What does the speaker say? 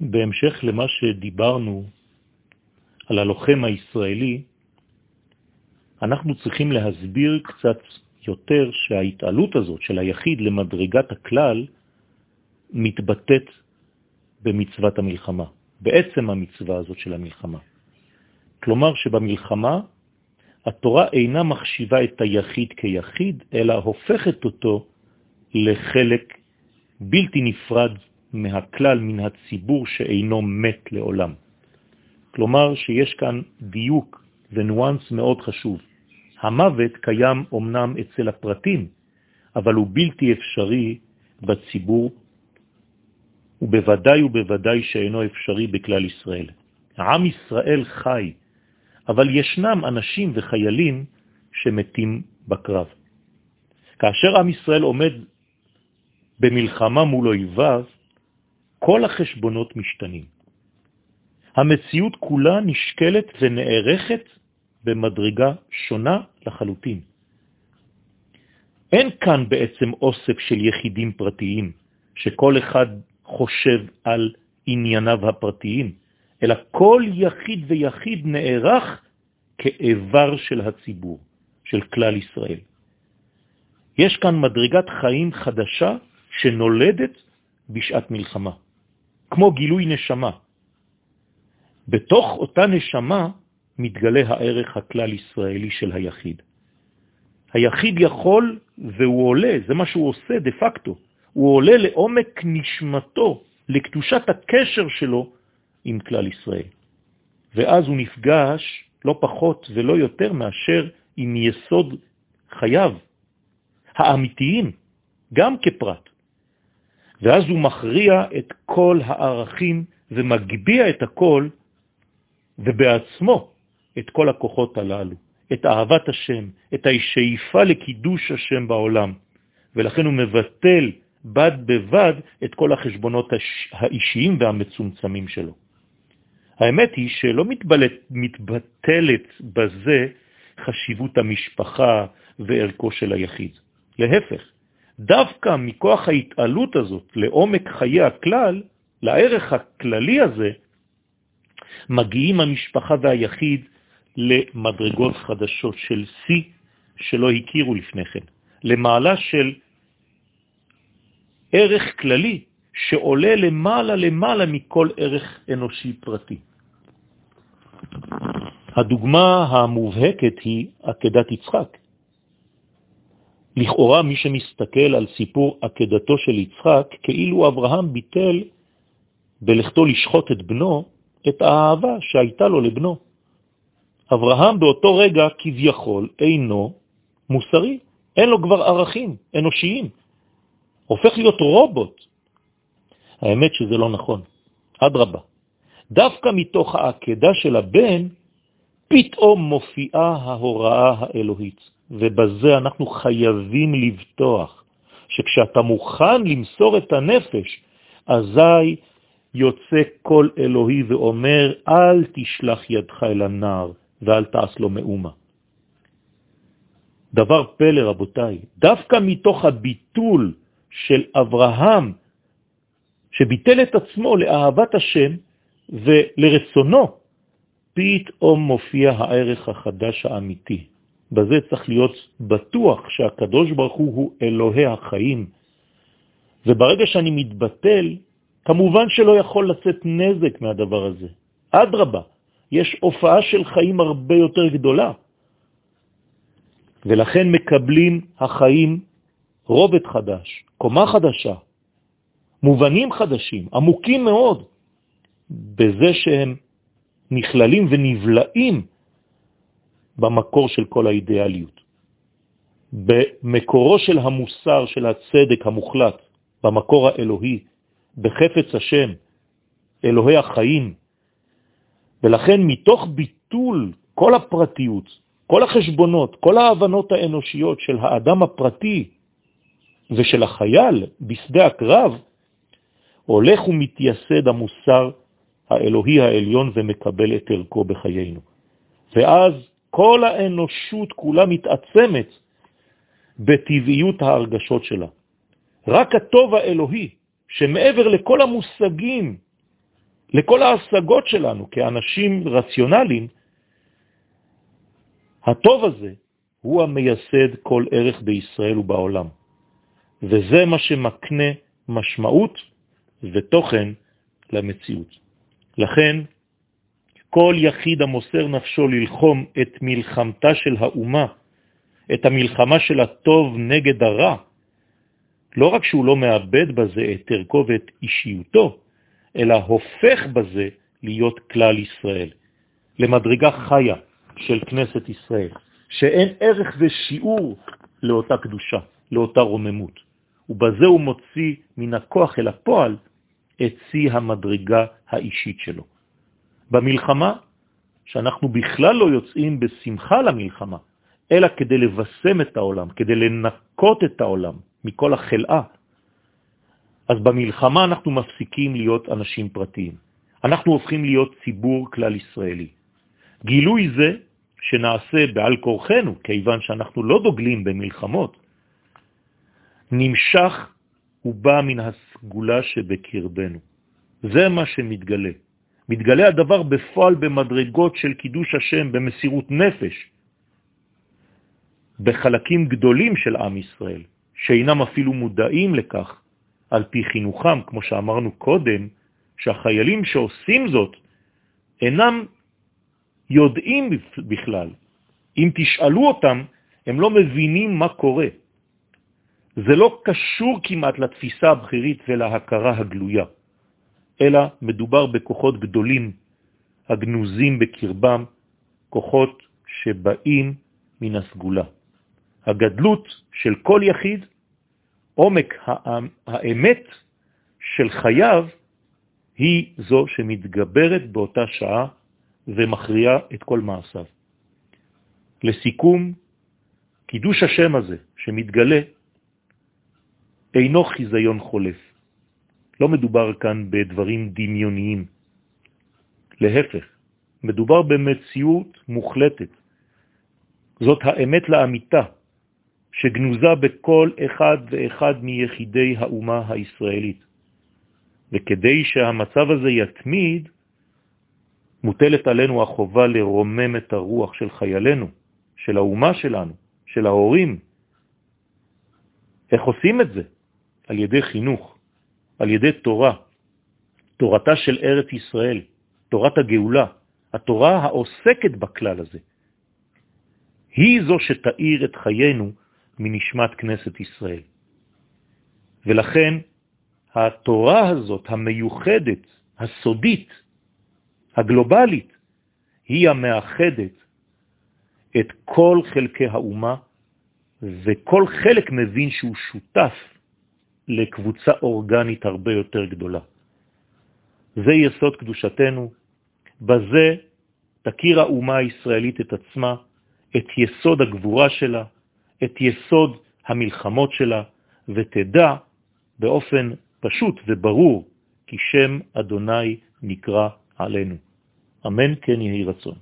בהמשך למה שדיברנו על הלוחם הישראלי, אנחנו צריכים להסביר קצת יותר שההתעלות הזאת של היחיד למדרגת הכלל מתבטאת במצוות המלחמה, בעצם המצווה הזאת של המלחמה. כלומר שבמלחמה התורה אינה מחשיבה את היחיד כיחיד, אלא הופכת אותו לחלק בלתי נפרד מהכלל, מן הציבור שאינו מת לעולם. כלומר שיש כאן דיוק ונואנס מאוד חשוב. המוות קיים אומנם אצל הפרטים, אבל הוא בלתי אפשרי בציבור, ובוודאי ובוודאי שאינו אפשרי בכלל ישראל. עם ישראל חי, אבל ישנם אנשים וחיילים שמתים בקרב. כאשר עם ישראל עומד במלחמה מול אויביו, כל החשבונות משתנים. המציאות כולה נשקלת ונערכת במדרגה שונה לחלוטין. אין כאן בעצם אוסף של יחידים פרטיים, שכל אחד חושב על ענייניו הפרטיים, אלא כל יחיד ויחיד נערך כאיבר של הציבור, של כלל ישראל. יש כאן מדרגת חיים חדשה שנולדת בשעת מלחמה, כמו גילוי נשמה. בתוך אותה נשמה מתגלה הערך הכלל ישראלי של היחיד. היחיד יכול והוא עולה, זה מה שהוא עושה דה פקטו, הוא עולה לעומק נשמתו, לקדושת הקשר שלו עם כלל ישראל. ואז הוא נפגש לא פחות ולא יותר מאשר עם יסוד חייו, האמיתיים, גם כפרט. ואז הוא מכריע את כל הערכים ומגביע את הכל, ובעצמו את כל הכוחות הללו, את אהבת השם, את השאיפה לקידוש השם בעולם, ולכן הוא מבטל בד בבד את כל החשבונות האישיים והמצומצמים שלו. האמת היא שלא מתבלט, מתבטלת בזה חשיבות המשפחה וערכו של היחיד. להפך, דווקא מכוח ההתעלות הזאת לעומק חיי הכלל, לערך הכללי הזה, מגיעים המשפחה והיחיד למדרגות חדשות של שיא שלא הכירו לפני כן, למעלה של ערך כללי שעולה למעלה למעלה מכל ערך אנושי פרטי. הדוגמה המובהקת היא עקדת יצחק. לכאורה מי שמסתכל על סיפור עקדתו של יצחק, כאילו אברהם ביטל בלכתו לשחוט את בנו, את האהבה שהייתה לו לבנו. אברהם באותו רגע כביכול אינו מוסרי, אין לו כבר ערכים אנושיים, הופך להיות רובוט. האמת שזה לא נכון, אדרבה. דווקא מתוך העקדה של הבן, פתאום מופיעה ההוראה האלוהית, ובזה אנחנו חייבים לבטוח, שכשאתה מוכן למסור את הנפש, אזי יוצא כל אלוהי ואומר, אל תשלח ידך אל הנער ואל תעש לו מאומה. דבר פלא, רבותיי, דווקא מתוך הביטול של אברהם, שביטל את עצמו לאהבת השם ולרצונו, פתאום מופיע הערך החדש האמיתי. בזה צריך להיות בטוח שהקדוש ברוך הוא הוא אלוהי החיים. וברגע שאני מתבטל, כמובן שלא יכול לצאת נזק מהדבר הזה. אדרבה, יש הופעה של חיים הרבה יותר גדולה. ולכן מקבלים החיים רובד חדש, קומה חדשה, מובנים חדשים, עמוקים מאוד, בזה שהם נכללים ונבלעים במקור של כל האידיאליות. במקורו של המוסר, של הצדק המוחלט, במקור האלוהי, בחפץ השם, אלוהי החיים. ולכן מתוך ביטול כל הפרטיות, כל החשבונות, כל ההבנות האנושיות של האדם הפרטי ושל החייל בשדה הקרב, הולך ומתייסד המוסר האלוהי העליון ומקבל את ערכו בחיינו. ואז כל האנושות כולה מתעצמת בטבעיות ההרגשות שלה. רק הטוב האלוהי, שמעבר לכל המושגים לכל ההשגות שלנו כאנשים רציונליים, הטוב הזה הוא המייסד כל ערך בישראל ובעולם. וזה מה שמקנה משמעות ותוכן למציאות. לכן, כל יחיד המוסר נפשו ללחום את מלחמתה של האומה, את המלחמה של הטוב נגד הרע, לא רק שהוא לא מאבד בזה את ערכו ואת אישיותו, אלא הופך בזה להיות כלל ישראל, למדרגה חיה של כנסת ישראל, שאין ערך ושיעור לאותה קדושה, לאותה רוממות. ובזה הוא מוציא מן הכוח אל הפועל את צי המדרגה האישית שלו. במלחמה, שאנחנו בכלל לא יוצאים בשמחה למלחמה, אלא כדי לבשם את העולם, כדי לנקות את העולם מכל החלאה, אז במלחמה אנחנו מפסיקים להיות אנשים פרטיים. אנחנו הופכים להיות ציבור כלל ישראלי. גילוי זה, שנעשה בעל כורחנו, כיוון שאנחנו לא דוגלים במלחמות, נמשך ובא מן הסגולה שבקרבנו. זה מה שמתגלה. מתגלה הדבר בפועל במדרגות של קידוש השם, במסירות נפש, בחלקים גדולים של עם ישראל, שאינם אפילו מודעים לכך, על פי חינוכם, כמו שאמרנו קודם, שהחיילים שעושים זאת אינם יודעים בכלל. אם תשאלו אותם, הם לא מבינים מה קורה. זה לא קשור כמעט לתפיסה הבחירית ולהכרה הגלויה, אלא מדובר בכוחות גדולים הגנוזים בקרבם, כוחות שבאים מן הסגולה. הגדלות של כל יחיד עומק האמת של חייו היא זו שמתגברת באותה שעה ומכריעה את כל מעשיו. לסיכום, קידוש השם הזה שמתגלה אינו חיזיון חולף. לא מדובר כאן בדברים דמיוניים. להפך, מדובר במציאות מוחלטת. זאת האמת לאמיתה, שגנוזה בכל אחד ואחד מיחידי האומה הישראלית. וכדי שהמצב הזה יתמיד, מוטלת עלינו החובה לרומם את הרוח של חיילינו, של האומה שלנו, של ההורים. איך עושים את זה? על ידי חינוך, על ידי תורה, תורתה של ארץ ישראל, תורת הגאולה, התורה העוסקת בכלל הזה. היא זו שתאיר את חיינו מנשמת כנסת ישראל. ולכן התורה הזאת, המיוחדת, הסודית, הגלובלית, היא המאחדת את כל חלקי האומה, וכל חלק מבין שהוא שותף לקבוצה אורגנית הרבה יותר גדולה. זה יסוד קדושתנו, בזה תכיר האומה הישראלית את עצמה, את יסוד הגבורה שלה, את יסוד המלחמות שלה, ותדע באופן פשוט וברור כי שם אדוני נקרא עלינו. אמן כן יהי רצון.